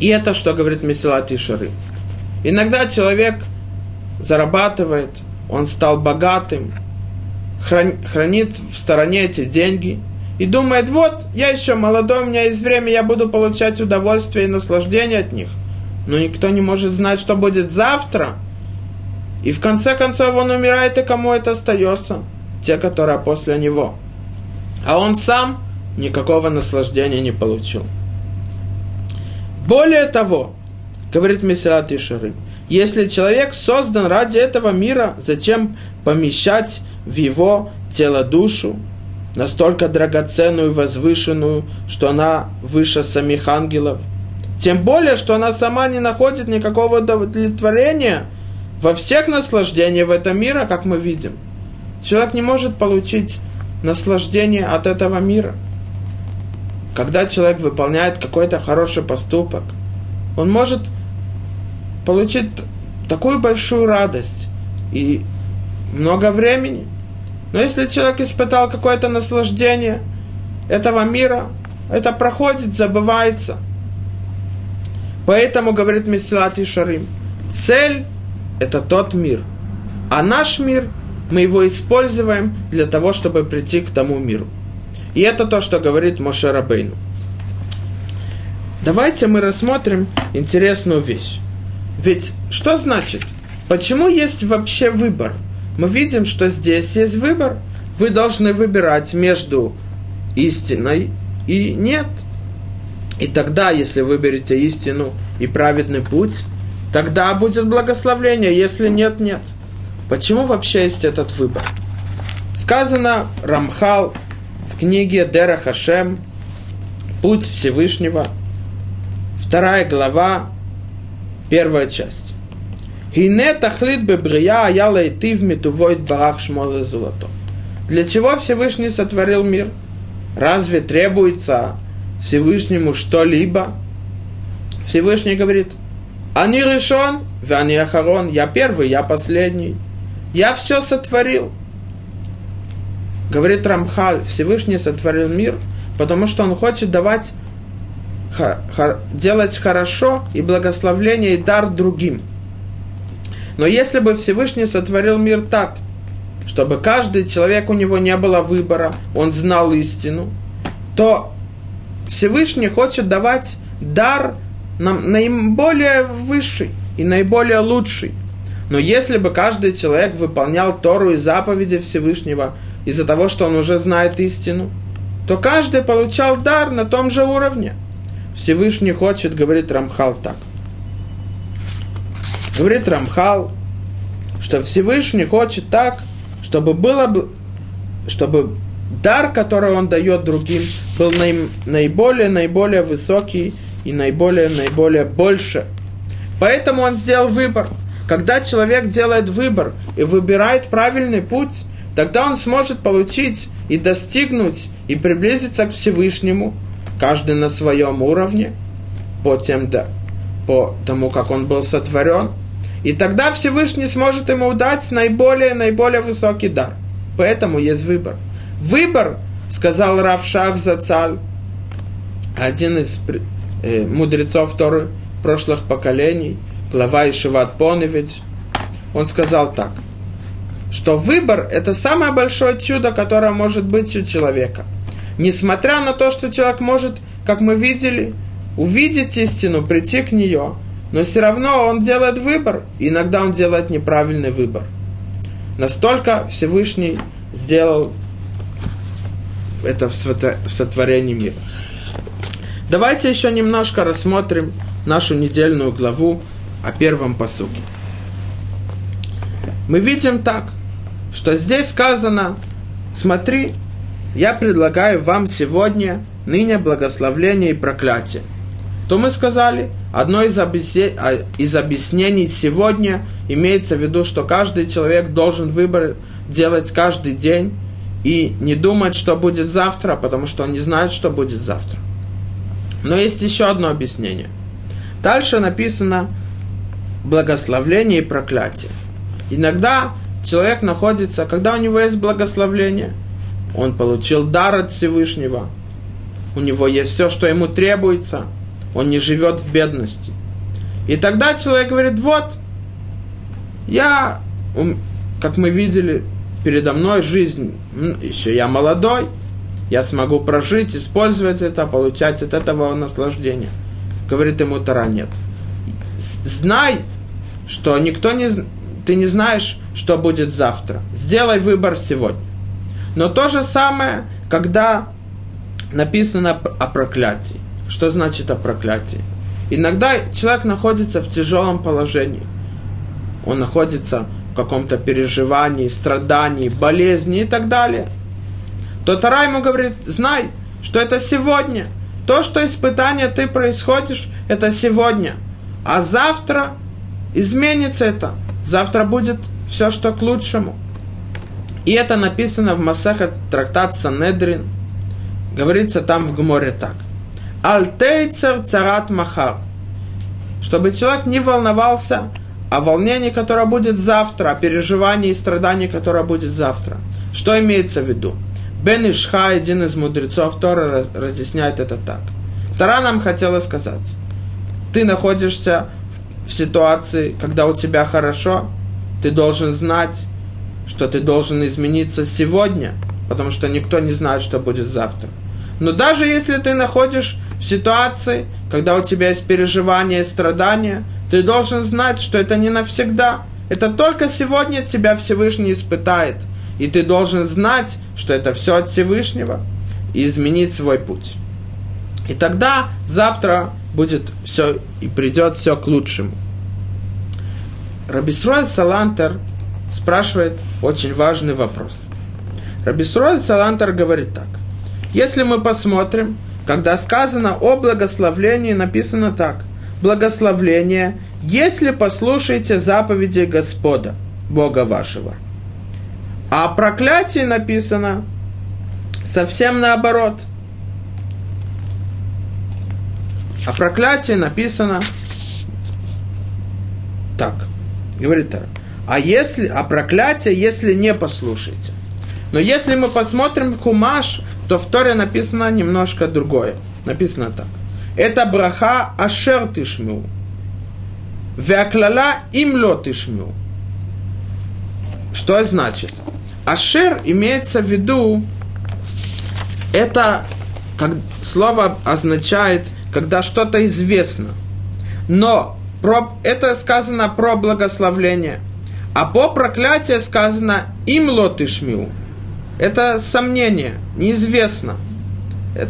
И это что говорит Месилат Ишары. Иногда человек зарабатывает, он стал богатым, хранит в стороне эти деньги и думает, вот, я еще молодой, у меня есть время, я буду получать удовольствие и наслаждение от них но никто не может знать, что будет завтра. И в конце концов он умирает, и кому это остается? Те, которые после него. А он сам никакого наслаждения не получил. Более того, говорит Месилат Ишарым, если человек создан ради этого мира, зачем помещать в его тело душу, настолько драгоценную и возвышенную, что она выше самих ангелов? Тем более, что она сама не находит никакого удовлетворения во всех наслаждениях в этом мире, как мы видим. Человек не может получить наслаждение от этого мира. Когда человек выполняет какой-то хороший поступок, он может получить такую большую радость и много времени. Но если человек испытал какое-то наслаждение этого мира, это проходит, забывается. Поэтому, говорит Мессуат и Шарим, цель – это тот мир. А наш мир, мы его используем для того, чтобы прийти к тому миру. И это то, что говорит Моше Рабейну. Давайте мы рассмотрим интересную вещь. Ведь что значит? Почему есть вообще выбор? Мы видим, что здесь есть выбор. Вы должны выбирать между истиной и нет. И тогда, если выберете истину и праведный путь, тогда будет благословление, если нет, нет. Почему вообще есть этот выбор? Сказано Рамхал в книге Дера Хашем «Путь Всевышнего», вторая глава, первая часть. Хине тахлит бебрия аяла идти в метувойт барах шмоле золото. Для чего Всевышний сотворил мир? Разве требуется Всевышнему что-либо? Всевышний говорит, они решен, они ахарон, я первый, я последний. Я все сотворил. Говорит Рамхаль, Всевышний сотворил мир, потому что он хочет давать делать хорошо и благословление и дар другим. Но если бы Всевышний сотворил мир так, чтобы каждый человек у него не было выбора, он знал истину, то Всевышний хочет давать дар нам наиболее высший и наиболее лучший. Но если бы каждый человек выполнял Тору и заповеди Всевышнего из-за того, что он уже знает истину, то каждый получал дар на том же уровне – Всевышний хочет, говорит Рамхал так. Говорит Рамхал, что Всевышний хочет так, чтобы было, чтобы дар, который он дает другим, был наиболее, наиболее высокий и наиболее, наиболее больше. Поэтому он сделал выбор. Когда человек делает выбор и выбирает правильный путь, тогда он сможет получить и достигнуть и приблизиться к Всевышнему – каждый на своем уровне, по, тем, да, по тому, как он был сотворен. И тогда Всевышний сможет ему дать наиболее, наиболее высокий дар. Поэтому есть выбор. Выбор, сказал Рав Шах Зацаль, один из э, мудрецов вторых прошлых поколений, глава Ишиват Поневич, он сказал так, что выбор – это самое большое чудо, которое может быть у человека – Несмотря на то, что человек может, как мы видели, увидеть истину, прийти к нее, но все равно он делает выбор, и иногда он делает неправильный выбор. Настолько Всевышний сделал это в сотворении мира. Давайте еще немножко рассмотрим нашу недельную главу о первом посуке. Мы видим так, что здесь сказано, смотри, я предлагаю вам сегодня ныне благословление и проклятие. То мы сказали, одно из, объяснений, а, из объяснений сегодня имеется в виду, что каждый человек должен выбор делать каждый день и не думать, что будет завтра, потому что он не знает, что будет завтра. Но есть еще одно объяснение. Дальше написано благословление и проклятие. Иногда человек находится, когда у него есть благословление – он получил дар от Всевышнего. У него есть все, что ему требуется. Он не живет в бедности. И тогда человек говорит, вот, я, как мы видели, передо мной жизнь, еще я молодой, я смогу прожить, использовать это, получать от этого наслаждение. Говорит ему Тара, нет. Знай, что никто не, ты не знаешь, что будет завтра. Сделай выбор сегодня. Но то же самое, когда написано о проклятии. Что значит о проклятии? Иногда человек находится в тяжелом положении. Он находится в каком-то переживании, страдании, болезни и так далее. То Тара ему говорит, знай, что это сегодня. То, что испытание ты происходишь, это сегодня. А завтра изменится это. Завтра будет все, что к лучшему. И это написано в Масахат трактат Санедрин. Говорится там в Гморе так. Альтейцер царат махар. Чтобы человек не волновался о волнении, которое будет завтра, о переживании и страдании, которое будет завтра. Что имеется в виду? Бен Ишха, один из мудрецов Тора, разъясняет это так. Тара нам хотела сказать, ты находишься в ситуации, когда у тебя хорошо, ты должен знать, что ты должен измениться сегодня, потому что никто не знает, что будет завтра. Но даже если ты находишь в ситуации, когда у тебя есть переживания и страдания, ты должен знать, что это не навсегда. Это только сегодня тебя Всевышний испытает. И ты должен знать, что это все от Всевышнего, и изменить свой путь. И тогда завтра будет все, и придет все к лучшему. Рабисруэль Салантер спрашивает очень важный вопрос. Рабисруэль Салантер говорит так. Если мы посмотрим, когда сказано о благословлении, написано так. Благословление, если послушаете заповеди Господа, Бога вашего. А о проклятии написано совсем наоборот. О проклятии написано так. Говорит так. А если, а проклятие, если не послушаете. Но если мы посмотрим в Хумаш, то в Торе написано немножко другое. Написано так. Это браха ашер тишмю. Веаклала им ло тишмю. Что значит? Ашер имеется в виду, это как, слово означает, когда что-то известно. Но про, это сказано про благословление. А по проклятию сказано им лотышмю. Это сомнение, неизвестно.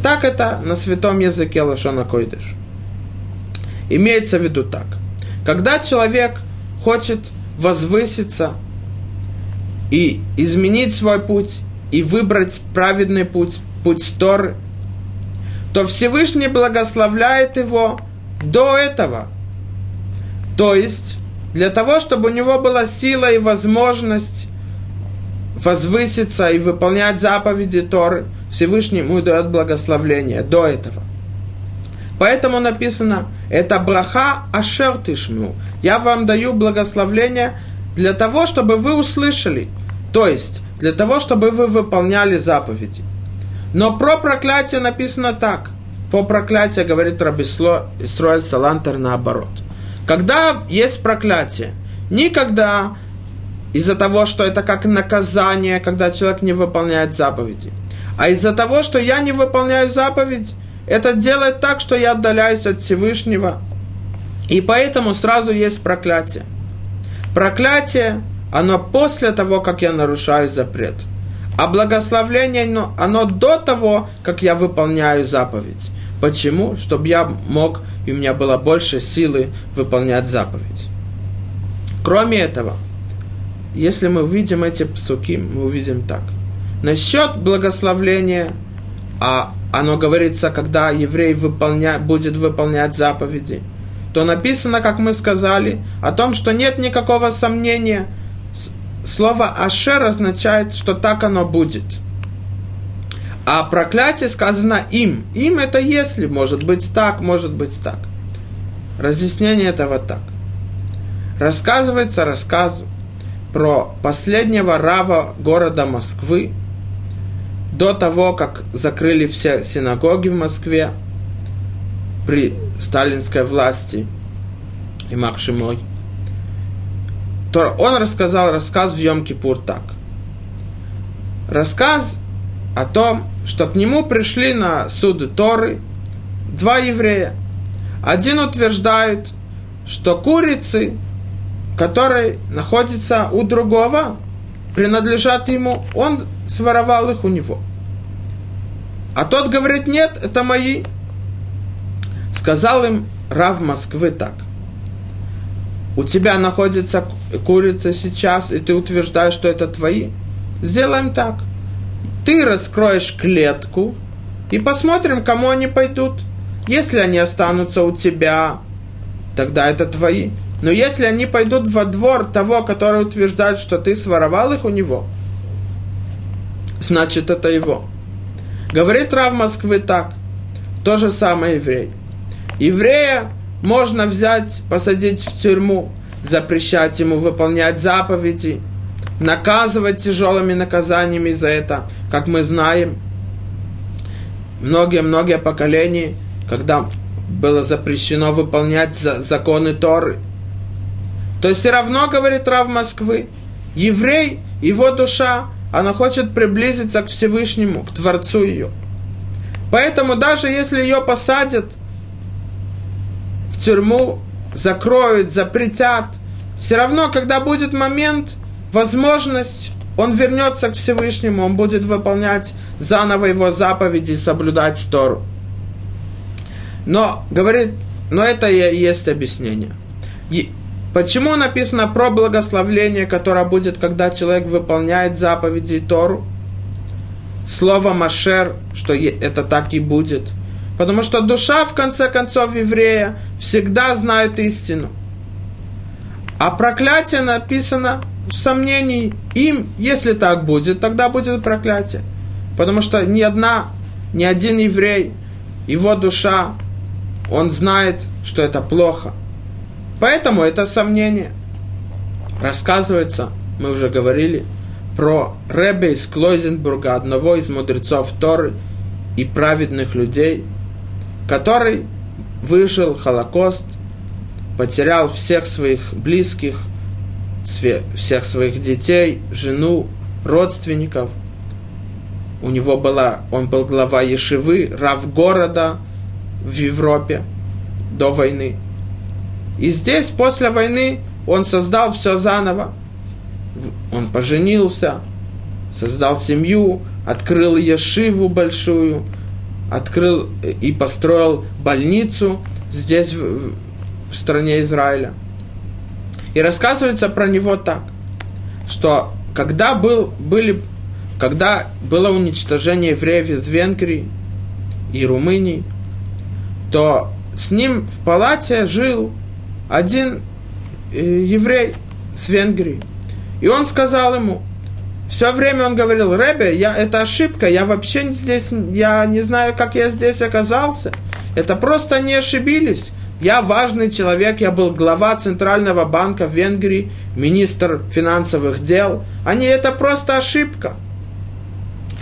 Так это на святом языке Лашона Койдыш. Имеется в виду так. Когда человек хочет возвыситься и изменить свой путь, и выбрать праведный путь, путь Торы, то Всевышний благословляет его до этого – то есть, для того, чтобы у него была сила и возможность возвыситься и выполнять заповеди Торы, Всевышний ему дает благословление до этого. Поэтому написано, это браха ашер. Я вам даю благословление для того, чтобы вы услышали. То есть, для того, чтобы вы выполняли заповеди. Но про проклятие написано так. По проклятию говорит Рабисло Исроэль Салантер наоборот. Когда есть проклятие, никогда из-за того, что это как наказание, когда человек не выполняет заповеди. А из-за того, что я не выполняю заповедь, это делает так, что я отдаляюсь от Всевышнего. И поэтому сразу есть проклятие. Проклятие, оно после того, как я нарушаю запрет. А благословление, оно, оно до того, как я выполняю заповедь. Почему? Чтобы я мог, и у меня было больше силы выполнять заповедь. Кроме этого, если мы увидим эти псуки, мы увидим так. Насчет благословления, а оно говорится, когда еврей выполня, будет выполнять заповеди, то написано, как мы сказали, о том, что нет никакого сомнения. Слово «ашер» означает, что так оно будет – а проклятие сказано им. Им это если, может быть так, может быть так. Разъяснение этого так. Рассказывается рассказ про последнего рава города Москвы до того, как закрыли все синагоги в Москве при сталинской власти и Махшимой. То он рассказал рассказ в Йом-Кипур так. Рассказ о том, что к нему пришли на суды Торы два еврея. Один утверждает, что курицы, которые находятся у другого, принадлежат ему, он своровал их у него. А тот говорит, нет, это мои. Сказал им Рав Москвы так. У тебя находится курица сейчас, и ты утверждаешь, что это твои. Сделаем так. Ты раскроешь клетку, и посмотрим, кому они пойдут. Если они останутся у тебя, тогда это твои. Но если они пойдут во двор того, который утверждает, что ты своровал их у него, значит это его. Говорит Рав Москвы так. То же самое еврей. Еврея можно взять, посадить в тюрьму, запрещать ему выполнять заповеди, наказывать тяжелыми наказаниями за это, как мы знаем. Многие-многие поколения, когда было запрещено выполнять законы Торы – то есть все равно, говорит Рав Москвы, еврей, его душа, она хочет приблизиться к Всевышнему, к Творцу ее. Поэтому даже если ее посадят тюрьму, закроют, запретят, все равно, когда будет момент, возможность, он вернется к Всевышнему, он будет выполнять заново его заповеди, соблюдать Тору. Но, говорит, но это и есть объяснение. Почему написано про благословление, которое будет, когда человек выполняет заповеди Тору? Слово Машер, что это так и будет. Потому что душа, в конце концов, еврея всегда знает истину. А проклятие написано в сомнении им, если так будет, тогда будет проклятие. Потому что ни одна, ни один еврей, его душа, он знает, что это плохо – Поэтому это сомнение. Рассказывается, мы уже говорили, про Ребе из Клойзенбурга, одного из мудрецов Торы и праведных людей, который выжил Холокост, потерял всех своих близких, всех своих детей, жену, родственников. У него была, он был глава Ешивы, рав города в Европе до войны. И здесь, после войны, он создал все заново. Он поженился, создал семью, открыл ешиву большую, открыл и построил больницу здесь, в, в стране Израиля. И рассказывается про него так, что когда, был, были, когда было уничтожение евреев из Венгрии и Румынии, то с ним в палате жил один э, еврей с Венгрии. И он сказал ему, все время он говорил, Ребе, я, это ошибка, я вообще здесь, я не знаю, как я здесь оказался. Это просто не ошибились. Я важный человек, я был глава Центрального банка в Венгрии, министр финансовых дел. Не это просто ошибка.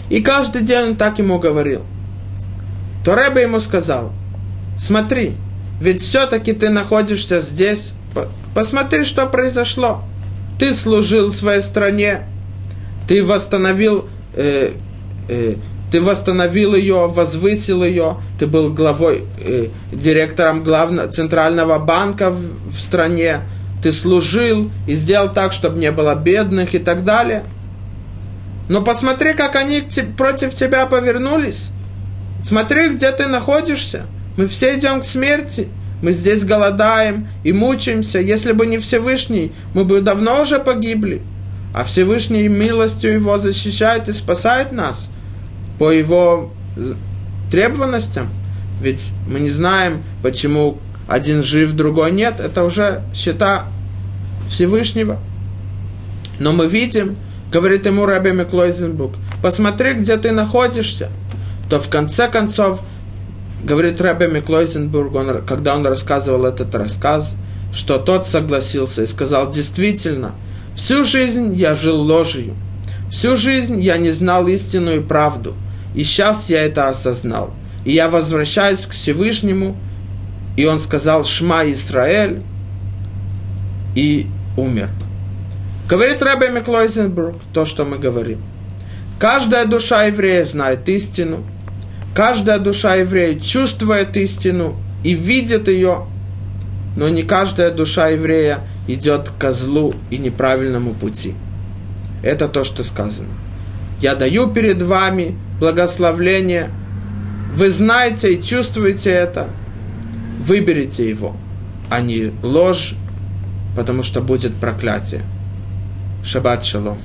И каждый день он так ему говорил. То Рэбе ему сказал, смотри, ведь все-таки ты находишься здесь. Посмотри, что произошло. Ты служил своей стране, ты восстановил, э, э, ты восстановил ее, возвысил ее, ты был главой, э, директором главного центрального банка в, в стране, ты служил и сделал так, чтобы не было бедных и так далее. Но посмотри, как они против тебя повернулись. Смотри, где ты находишься. Мы все идем к смерти. Мы здесь голодаем и мучаемся. Если бы не Всевышний, мы бы давно уже погибли. А Всевышний милостью Его защищает и спасает нас по Его требованностям. Ведь мы не знаем, почему один жив, другой нет. Это уже счета Всевышнего. Но мы видим, говорит ему Раби Миклойзенбук, посмотри, где ты находишься, то в конце концов говорит Рэбе Миклойзенбург, он, когда он рассказывал этот рассказ, что тот согласился и сказал, действительно, всю жизнь я жил ложью, всю жизнь я не знал истину и правду, и сейчас я это осознал. И я возвращаюсь к Всевышнему, и он сказал «Шма Исраэль» и умер. Говорит Рэбе Миклойзенбург то, что мы говорим. Каждая душа еврея знает истину – Каждая душа еврея чувствует истину и видит ее, но не каждая душа еврея идет к козлу и неправильному пути. Это то, что сказано. Я даю перед вами благословление вы знаете и чувствуете это, выберите его, а не ложь, потому что будет проклятие. Шаббат шалом.